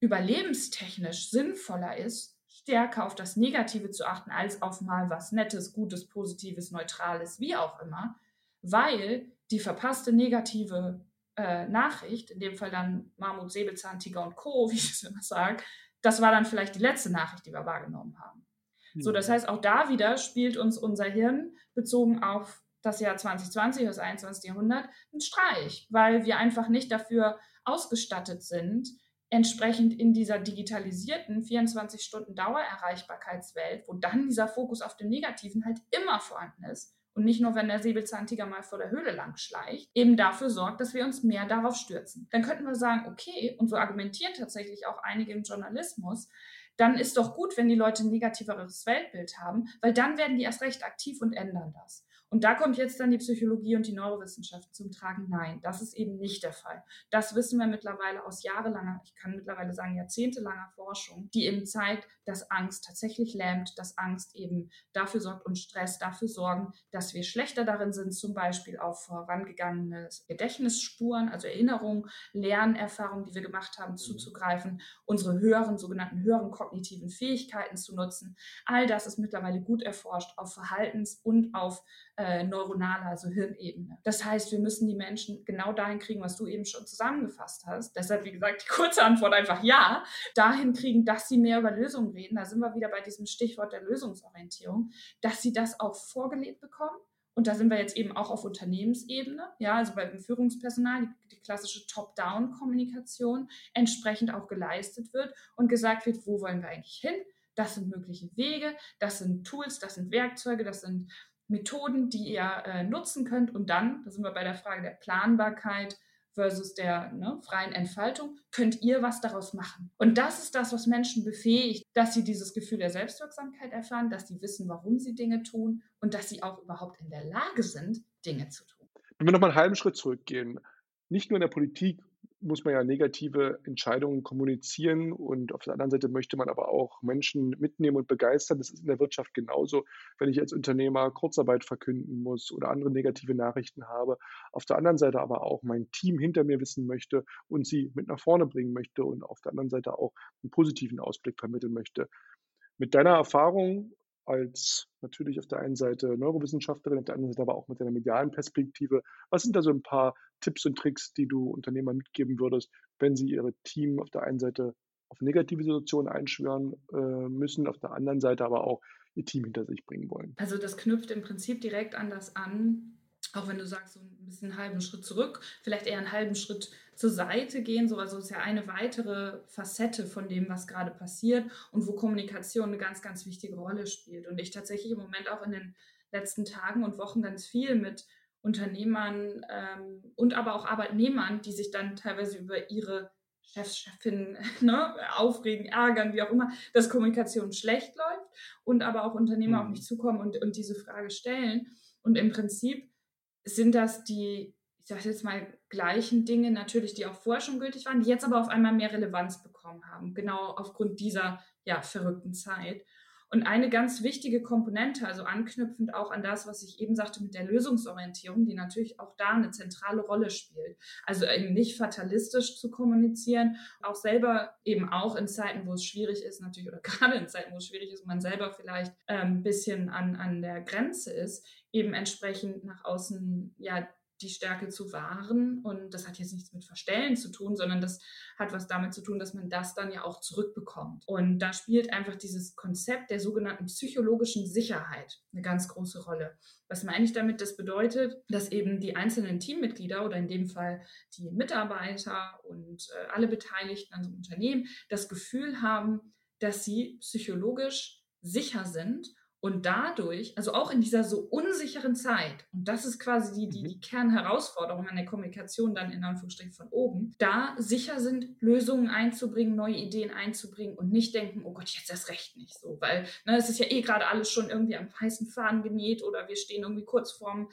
überlebenstechnisch sinnvoller ist, stärker auf das Negative zu achten, als auf mal was Nettes, Gutes, Positives, Neutrales, wie auch immer, weil die verpasste negative äh, Nachricht, in dem Fall dann Mammut, Säbelzahntiger und Co., wie ich es immer sage, das war dann vielleicht die letzte Nachricht, die wir wahrgenommen haben. Mhm. So, das heißt, auch da wieder spielt uns unser Hirn bezogen auf das Jahr 2020, das 21. Jahrhundert, einen Streich, weil wir einfach nicht dafür ausgestattet sind, entsprechend in dieser digitalisierten 24 Stunden Dauererreichbarkeitswelt, wo dann dieser Fokus auf dem Negativen halt immer vorhanden ist und nicht nur, wenn der Säbelzahntiger mal vor der Höhle lang schleicht, eben dafür sorgt, dass wir uns mehr darauf stürzen. Dann könnten wir sagen, okay, und so argumentieren tatsächlich auch einige im Journalismus, dann ist doch gut, wenn die Leute ein negativeres Weltbild haben, weil dann werden die erst recht aktiv und ändern das. Und da kommt jetzt dann die Psychologie und die Neurowissenschaft zum Tragen. Nein, das ist eben nicht der Fall. Das wissen wir mittlerweile aus jahrelanger, ich kann mittlerweile sagen jahrzehntelanger Forschung, die eben zeigt, dass Angst tatsächlich lähmt, dass Angst eben dafür sorgt und Stress dafür sorgen, dass wir schlechter darin sind, zum Beispiel auf vorangegangene Gedächtnisspuren, also Erinnerungen, Lernerfahrungen, die wir gemacht haben, zuzugreifen, unsere höheren, sogenannten höheren kognitiven Fähigkeiten zu nutzen. All das ist mittlerweile gut erforscht auf Verhaltens- und auf äh, neuronale, also Hirnebene. Das heißt, wir müssen die Menschen genau dahin kriegen, was du eben schon zusammengefasst hast. Deshalb, wie gesagt, die kurze Antwort einfach ja, dahin kriegen, dass sie mehr über Lösungen reden. Da sind wir wieder bei diesem Stichwort der Lösungsorientierung, dass sie das auch vorgelebt bekommen. Und da sind wir jetzt eben auch auf Unternehmensebene, ja, also beim Führungspersonal, die, die klassische Top-Down-Kommunikation entsprechend auch geleistet wird und gesagt wird, wo wollen wir eigentlich hin? Das sind mögliche Wege, das sind Tools, das sind Werkzeuge, das sind Methoden, die ihr äh, nutzen könnt. Und dann, da sind wir bei der Frage der Planbarkeit versus der ne, freien Entfaltung, könnt ihr was daraus machen. Und das ist das, was Menschen befähigt, dass sie dieses Gefühl der Selbstwirksamkeit erfahren, dass sie wissen, warum sie Dinge tun und dass sie auch überhaupt in der Lage sind, Dinge zu tun. Wenn wir noch mal einen halben Schritt zurückgehen, nicht nur in der Politik muss man ja negative Entscheidungen kommunizieren und auf der anderen Seite möchte man aber auch Menschen mitnehmen und begeistern. Das ist in der Wirtschaft genauso. Wenn ich als Unternehmer Kurzarbeit verkünden muss oder andere negative Nachrichten habe, auf der anderen Seite aber auch mein Team hinter mir wissen möchte und sie mit nach vorne bringen möchte und auf der anderen Seite auch einen positiven Ausblick vermitteln möchte. Mit deiner Erfahrung als natürlich auf der einen Seite Neurowissenschaftlerin, auf der anderen Seite aber auch mit deiner medialen Perspektive. Was sind da so ein paar Tipps und Tricks, die du Unternehmern mitgeben würdest, wenn sie ihre Team auf der einen Seite auf negative Situationen einschwören äh, müssen, auf der anderen Seite aber auch ihr Team hinter sich bringen wollen? Also das knüpft im Prinzip direkt an das an, auch wenn du sagst, so ein bisschen einen halben Schritt zurück, vielleicht eher einen halben Schritt zur Seite gehen. So, also ist ja eine weitere Facette von dem, was gerade passiert und wo Kommunikation eine ganz, ganz wichtige Rolle spielt. Und ich tatsächlich im Moment auch in den letzten Tagen und Wochen ganz viel mit Unternehmern ähm, und aber auch Arbeitnehmern, die sich dann teilweise über ihre Chefs, Chefinnen ne, aufregen, ärgern, wie auch immer, dass Kommunikation schlecht läuft und aber auch Unternehmer mhm. auf mich zukommen und, und diese Frage stellen. Und im Prinzip sind das die, ich sage jetzt mal, gleichen Dinge natürlich, die auch vorher schon gültig waren, die jetzt aber auf einmal mehr Relevanz bekommen haben, genau aufgrund dieser ja, verrückten Zeit. Und eine ganz wichtige Komponente, also anknüpfend auch an das, was ich eben sagte mit der Lösungsorientierung, die natürlich auch da eine zentrale Rolle spielt. Also eben nicht fatalistisch zu kommunizieren, auch selber eben auch in Zeiten, wo es schwierig ist, natürlich, oder gerade in Zeiten, wo es schwierig ist, man selber vielleicht ein ähm, bisschen an, an der Grenze ist, eben entsprechend nach außen ja die Stärke zu wahren. Und das hat jetzt nichts mit Verstellen zu tun, sondern das hat was damit zu tun, dass man das dann ja auch zurückbekommt. Und da spielt einfach dieses Konzept der sogenannten psychologischen Sicherheit eine ganz große Rolle. Was meine ich damit? Das bedeutet, dass eben die einzelnen Teammitglieder oder in dem Fall die Mitarbeiter und äh, alle Beteiligten an so einem Unternehmen das Gefühl haben, dass sie psychologisch sicher sind und dadurch, also auch in dieser so unsicheren Zeit, und das ist quasi die, die, mhm. die Kernherausforderung an der Kommunikation dann in Anführungsstrichen von oben, da sicher sind, Lösungen einzubringen, neue Ideen einzubringen und nicht denken, oh Gott, jetzt erst recht nicht so, weil ne, es ist ja eh gerade alles schon irgendwie am heißen Faden genäht oder wir stehen irgendwie kurz vorm,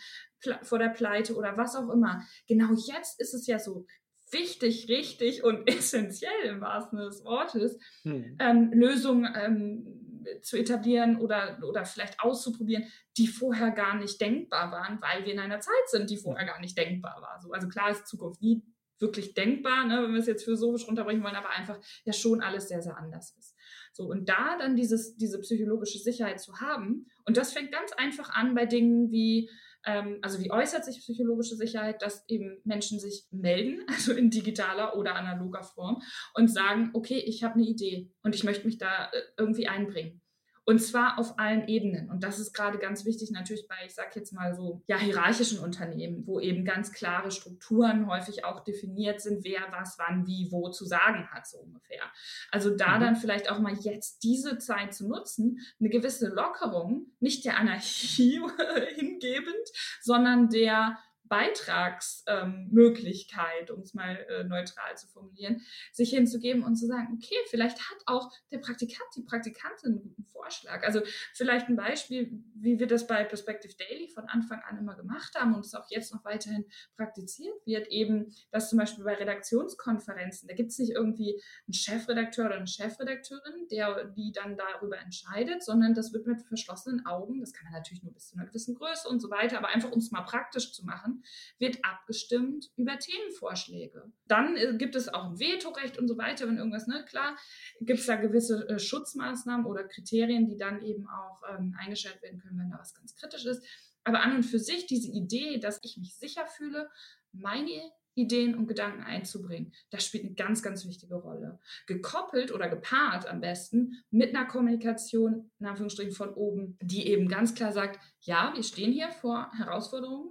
vor der Pleite oder was auch immer. Genau jetzt ist es ja so wichtig, richtig und essentiell im wahrsten Sinne des Wortes, hm. ähm, Lösungen ähm, zu etablieren oder, oder vielleicht auszuprobieren, die vorher gar nicht denkbar waren, weil wir in einer Zeit sind, die vorher gar nicht denkbar war. So, also klar ist Zukunft nie wirklich denkbar, ne, wenn wir es jetzt philosophisch runterbringen wollen, aber einfach ja schon alles sehr, sehr anders ist. So, und da dann dieses, diese psychologische Sicherheit zu haben, und das fängt ganz einfach an bei Dingen wie, ähm, also wie äußert sich psychologische Sicherheit, dass eben Menschen sich melden, also in digitaler oder analoger Form, und sagen, okay, ich habe eine Idee und ich möchte mich da äh, irgendwie einbringen. Und zwar auf allen Ebenen. Und das ist gerade ganz wichtig natürlich bei, ich sage jetzt mal so, ja, hierarchischen Unternehmen, wo eben ganz klare Strukturen häufig auch definiert sind, wer was, wann, wie, wo zu sagen hat, so ungefähr. Also da mhm. dann vielleicht auch mal jetzt diese Zeit zu nutzen, eine gewisse Lockerung, nicht der Anarchie hingebend, sondern der Beitragsmöglichkeit, ähm, um es mal äh, neutral zu formulieren, sich hinzugeben und zu sagen, okay, vielleicht hat auch der Praktikant, die Praktikantin einen guten Vorschlag. Also vielleicht ein Beispiel, wie wir das bei Perspective Daily von Anfang an immer gemacht haben und es auch jetzt noch weiterhin praktiziert wird, eben, dass zum Beispiel bei Redaktionskonferenzen, da gibt es nicht irgendwie einen Chefredakteur oder eine Chefredakteurin, der die dann darüber entscheidet, sondern das wird mit verschlossenen Augen, das kann man natürlich nur bis zu einer gewissen Größe und so weiter, aber einfach um es mal praktisch zu machen, wird abgestimmt über Themenvorschläge. Dann äh, gibt es auch ein Vetorecht und so weiter, wenn irgendwas, ne, klar, gibt es da gewisse äh, Schutzmaßnahmen oder Kriterien, die dann eben auch ähm, eingestellt werden können, wenn da was ganz kritisch ist. Aber an und für sich diese Idee, dass ich mich sicher fühle, meine Ideen und Gedanken einzubringen. Das spielt eine ganz, ganz wichtige Rolle. Gekoppelt oder gepaart am besten mit einer Kommunikation, in Anführungsstrichen von oben, die eben ganz klar sagt, ja, wir stehen hier vor Herausforderungen,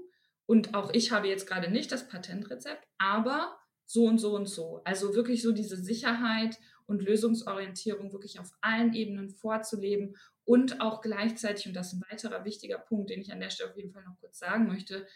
und auch ich habe jetzt gerade nicht das Patentrezept, aber so und so und so. Also wirklich so diese Sicherheit und Lösungsorientierung wirklich auf allen Ebenen vorzuleben und auch gleichzeitig, und das ist ein weiterer wichtiger Punkt, den ich an der Stelle auf jeden Fall noch kurz sagen möchte,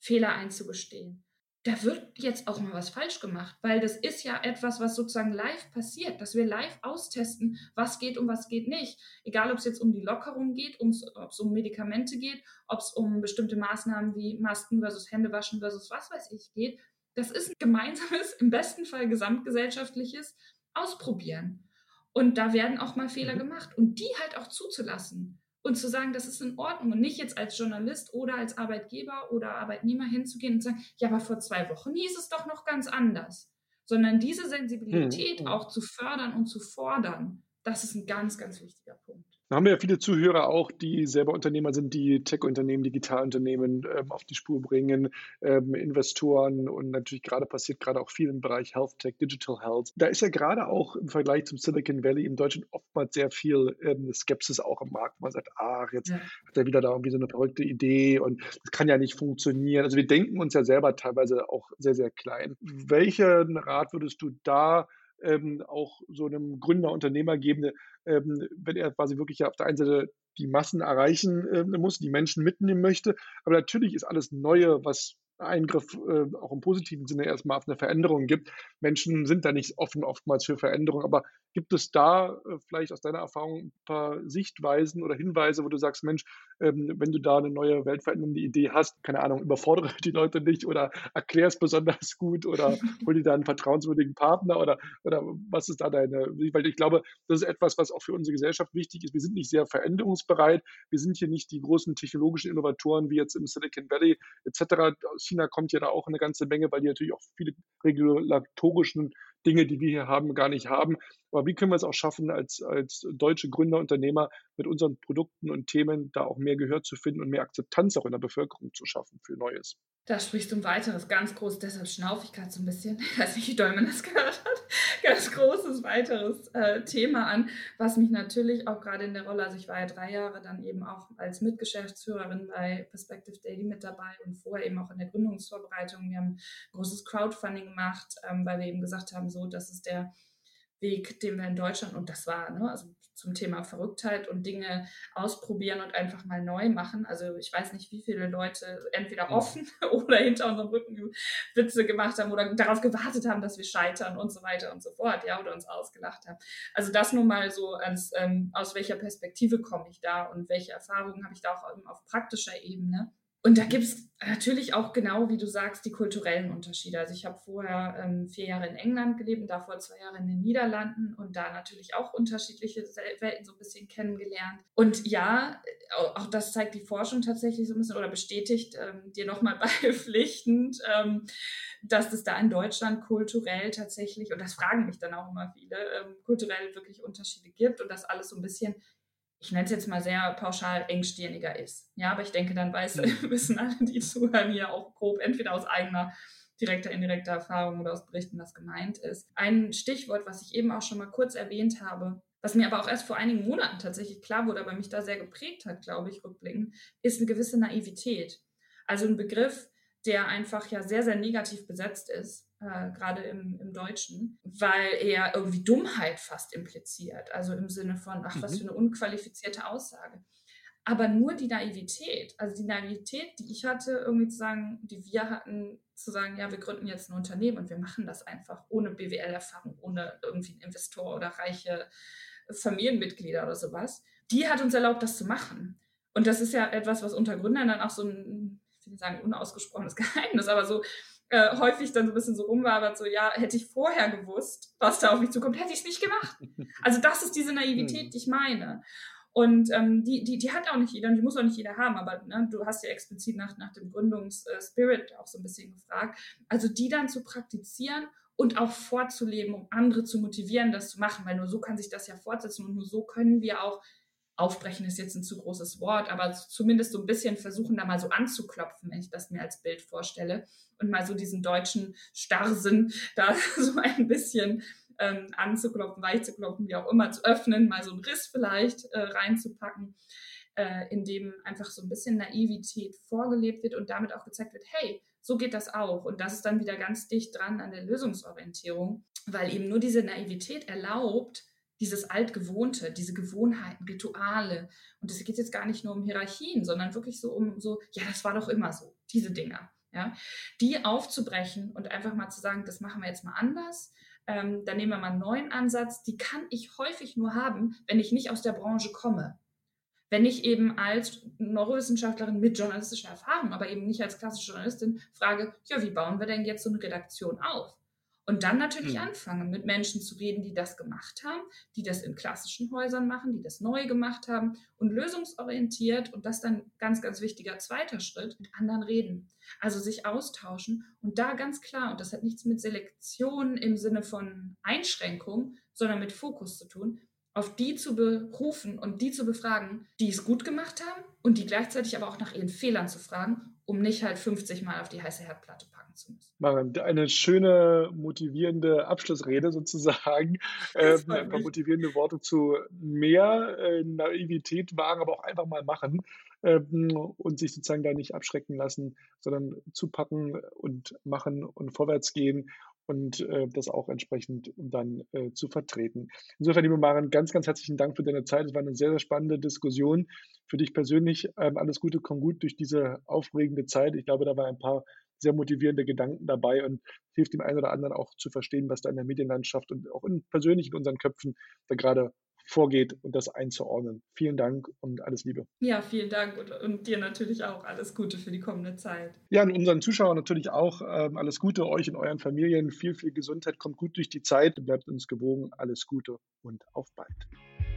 Fehler einzugestehen. Da wird jetzt auch mal was falsch gemacht, weil das ist ja etwas, was sozusagen live passiert, dass wir live austesten, was geht und was geht nicht. Egal, ob es jetzt um die Lockerung geht, ob es um Medikamente geht, ob es um bestimmte Maßnahmen wie Masken versus Händewaschen versus was weiß ich geht. Das ist ein gemeinsames, im besten Fall gesamtgesellschaftliches Ausprobieren. Und da werden auch mal Fehler mhm. gemacht und die halt auch zuzulassen und zu sagen, das ist in Ordnung und nicht jetzt als Journalist oder als Arbeitgeber oder Arbeitnehmer hinzugehen und zu sagen, ja, aber vor zwei Wochen hieß es doch noch ganz anders, sondern diese Sensibilität hm. auch zu fördern und zu fordern, das ist ein ganz, ganz wichtiger Punkt. Da haben wir ja viele Zuhörer auch, die selber Unternehmer sind, die Tech-Unternehmen, Digitalunternehmen ähm, auf die Spur bringen, ähm, Investoren und natürlich gerade passiert gerade auch viel im Bereich Health Tech, Digital Health. Da ist ja gerade auch im Vergleich zum Silicon Valley in Deutschland oftmals sehr viel ähm, Skepsis auch im Markt. Man sagt, ach, jetzt ja. hat er wieder da irgendwie so eine verrückte Idee und das kann ja nicht funktionieren. Also wir denken uns ja selber teilweise auch sehr, sehr klein. Welchen Rat würdest du da ähm, auch so einem Gründer, Unternehmer geben, ähm, wenn er quasi wirklich auf der einen Seite die Massen erreichen äh, muss, die Menschen mitnehmen möchte. Aber natürlich ist alles Neue, was Eingriff äh, auch im positiven Sinne erstmal auf eine Veränderung gibt. Menschen sind da nicht offen oftmals für Veränderung, aber Gibt es da äh, vielleicht aus deiner Erfahrung ein paar Sichtweisen oder Hinweise, wo du sagst, Mensch, ähm, wenn du da eine neue weltverändernde Idee hast, keine Ahnung, überfordere die Leute nicht oder erklär es besonders gut oder hol dir da einen vertrauenswürdigen Partner oder, oder was ist da deine, weil ich glaube, das ist etwas, was auch für unsere Gesellschaft wichtig ist. Wir sind nicht sehr veränderungsbereit. Wir sind hier nicht die großen technologischen Innovatoren wie jetzt im Silicon Valley etc. Aus China kommt ja da auch eine ganze Menge, weil die natürlich auch viele regulatorischen Dinge, die wir hier haben, gar nicht haben. Aber wie können wir es auch schaffen, als, als deutsche Gründer, Unternehmer mit unseren Produkten und Themen da auch mehr Gehör zu finden und mehr Akzeptanz auch in der Bevölkerung zu schaffen für Neues? Da sprichst du ein weiteres ganz groß, deshalb schnaufe ich gerade so ein bisschen, ich weiß nicht, wie doll man das gehört hat, ganz großes weiteres äh, Thema an, was mich natürlich auch gerade in der Rolle, also ich war ja drei Jahre dann eben auch als Mitgeschäftsführerin bei Perspective Daily mit dabei und vorher eben auch in der Gründungsvorbereitung. Wir haben großes Crowdfunding gemacht, ähm, weil wir eben gesagt haben, so, das ist der Weg, den wir in Deutschland, und das war, ne, also zum Thema Verrücktheit und Dinge ausprobieren und einfach mal neu machen. Also ich weiß nicht, wie viele Leute entweder offen oder hinter unserem Rücken Witze gemacht haben oder darauf gewartet haben, dass wir scheitern und so weiter und so fort, ja, oder uns ausgelacht haben. Also das nur mal so, als, ähm, aus welcher Perspektive komme ich da und welche Erfahrungen habe ich da auch auf praktischer Ebene. Und da gibt es natürlich auch genau, wie du sagst, die kulturellen Unterschiede. Also ich habe vorher ähm, vier Jahre in England gelebt und davor zwei Jahre in den Niederlanden und da natürlich auch unterschiedliche Welten so ein bisschen kennengelernt. Und ja, auch das zeigt die Forschung tatsächlich so ein bisschen oder bestätigt ähm, dir nochmal beipflichtend, ähm, dass es da in Deutschland kulturell tatsächlich, und das fragen mich dann auch immer viele, ähm, kulturell wirklich Unterschiede gibt und das alles so ein bisschen ich nenne es jetzt mal sehr pauschal, engstirniger ist. Ja, aber ich denke, dann weiß, mhm. wissen alle, die zuhören, hier auch grob, entweder aus eigener direkter, indirekter Erfahrung oder aus Berichten, was gemeint ist. Ein Stichwort, was ich eben auch schon mal kurz erwähnt habe, was mir aber auch erst vor einigen Monaten tatsächlich klar wurde, aber mich da sehr geprägt hat, glaube ich, rückblickend, ist eine gewisse Naivität. Also ein Begriff, der einfach ja sehr, sehr negativ besetzt ist äh, gerade im, im Deutschen, weil er irgendwie Dummheit fast impliziert. Also im Sinne von, ach, was mhm. für eine unqualifizierte Aussage. Aber nur die Naivität, also die Naivität, die ich hatte, irgendwie zu sagen, die wir hatten, zu sagen, ja, wir gründen jetzt ein Unternehmen und wir machen das einfach ohne BWL-Erfahrung, ohne irgendwie einen Investor oder reiche Familienmitglieder oder sowas. Die hat uns erlaubt, das zu machen. Und das ist ja etwas, was unter Gründern dann auch so ein, ich will nicht sagen, unausgesprochenes Geheimnis, aber so äh, häufig dann so ein bisschen so rumwabert, so, ja, hätte ich vorher gewusst, was da auf mich zukommt, hätte ich es nicht gemacht. Also das ist diese Naivität, hm. die ich meine. Und ähm, die, die, die hat auch nicht jeder und die muss auch nicht jeder haben, aber ne, du hast ja explizit nach, nach dem Gründungsspirit auch so ein bisschen gefragt. Also die dann zu praktizieren und auch vorzuleben, um andere zu motivieren, das zu machen, weil nur so kann sich das ja fortsetzen und nur so können wir auch aufbrechen ist jetzt ein zu großes Wort, aber zumindest so ein bisschen versuchen, da mal so anzuklopfen, wenn ich das mir als Bild vorstelle und mal so diesen deutschen Starrsinn da so ein bisschen ähm, anzuklopfen, weich zu klopfen, wie auch immer, zu öffnen, mal so einen Riss vielleicht äh, reinzupacken, äh, in dem einfach so ein bisschen Naivität vorgelebt wird und damit auch gezeigt wird, hey, so geht das auch. Und das ist dann wieder ganz dicht dran an der Lösungsorientierung, weil eben nur diese Naivität erlaubt, dieses Altgewohnte, diese Gewohnheiten, Rituale. Und es geht jetzt gar nicht nur um Hierarchien, sondern wirklich so um so, ja, das war doch immer so, diese Dinger. Ja? Die aufzubrechen und einfach mal zu sagen, das machen wir jetzt mal anders. Ähm, dann nehmen wir mal einen neuen Ansatz. Die kann ich häufig nur haben, wenn ich nicht aus der Branche komme. Wenn ich eben als Neurowissenschaftlerin mit journalistischer Erfahrung, aber eben nicht als klassische Journalistin frage, ja, wie bauen wir denn jetzt so eine Redaktion auf? Und dann natürlich mhm. anfangen, mit Menschen zu reden, die das gemacht haben, die das in klassischen Häusern machen, die das neu gemacht haben und lösungsorientiert und das dann ganz, ganz wichtiger zweiter Schritt, mit anderen reden. Also sich austauschen und da ganz klar, und das hat nichts mit Selektion im Sinne von Einschränkung, sondern mit Fokus zu tun, auf die zu berufen und die zu befragen, die es gut gemacht haben und die gleichzeitig aber auch nach ihren Fehlern zu fragen, um nicht halt 50 Mal auf die heiße Herdplatte packen zu müssen. Eine schöne, motivierende Abschlussrede sozusagen. Ähm, ein paar motivierende Worte zu mehr äh, Naivität wagen, aber auch einfach mal machen ähm, und sich sozusagen da nicht abschrecken lassen, sondern zupacken und machen und vorwärts gehen und äh, das auch entsprechend dann äh, zu vertreten. Insofern, liebe Maren, ganz, ganz herzlichen Dank für deine Zeit. Es war eine sehr, sehr spannende Diskussion. Für dich persönlich ähm, alles Gute, komm gut durch diese aufregende Zeit. Ich glaube, da waren ein paar sehr motivierende Gedanken dabei und hilft dem einen oder anderen auch zu verstehen, was da in der Medienlandschaft und auch in, persönlich in unseren Köpfen da gerade vorgeht und das einzuordnen. Vielen Dank und alles Liebe. Ja, vielen Dank und, und dir natürlich auch alles Gute für die kommende Zeit. Ja, und unseren Zuschauern natürlich auch ähm, alles Gute, euch und euren Familien. Viel, viel Gesundheit, kommt gut durch die Zeit, bleibt uns gewogen. Alles Gute und auf bald.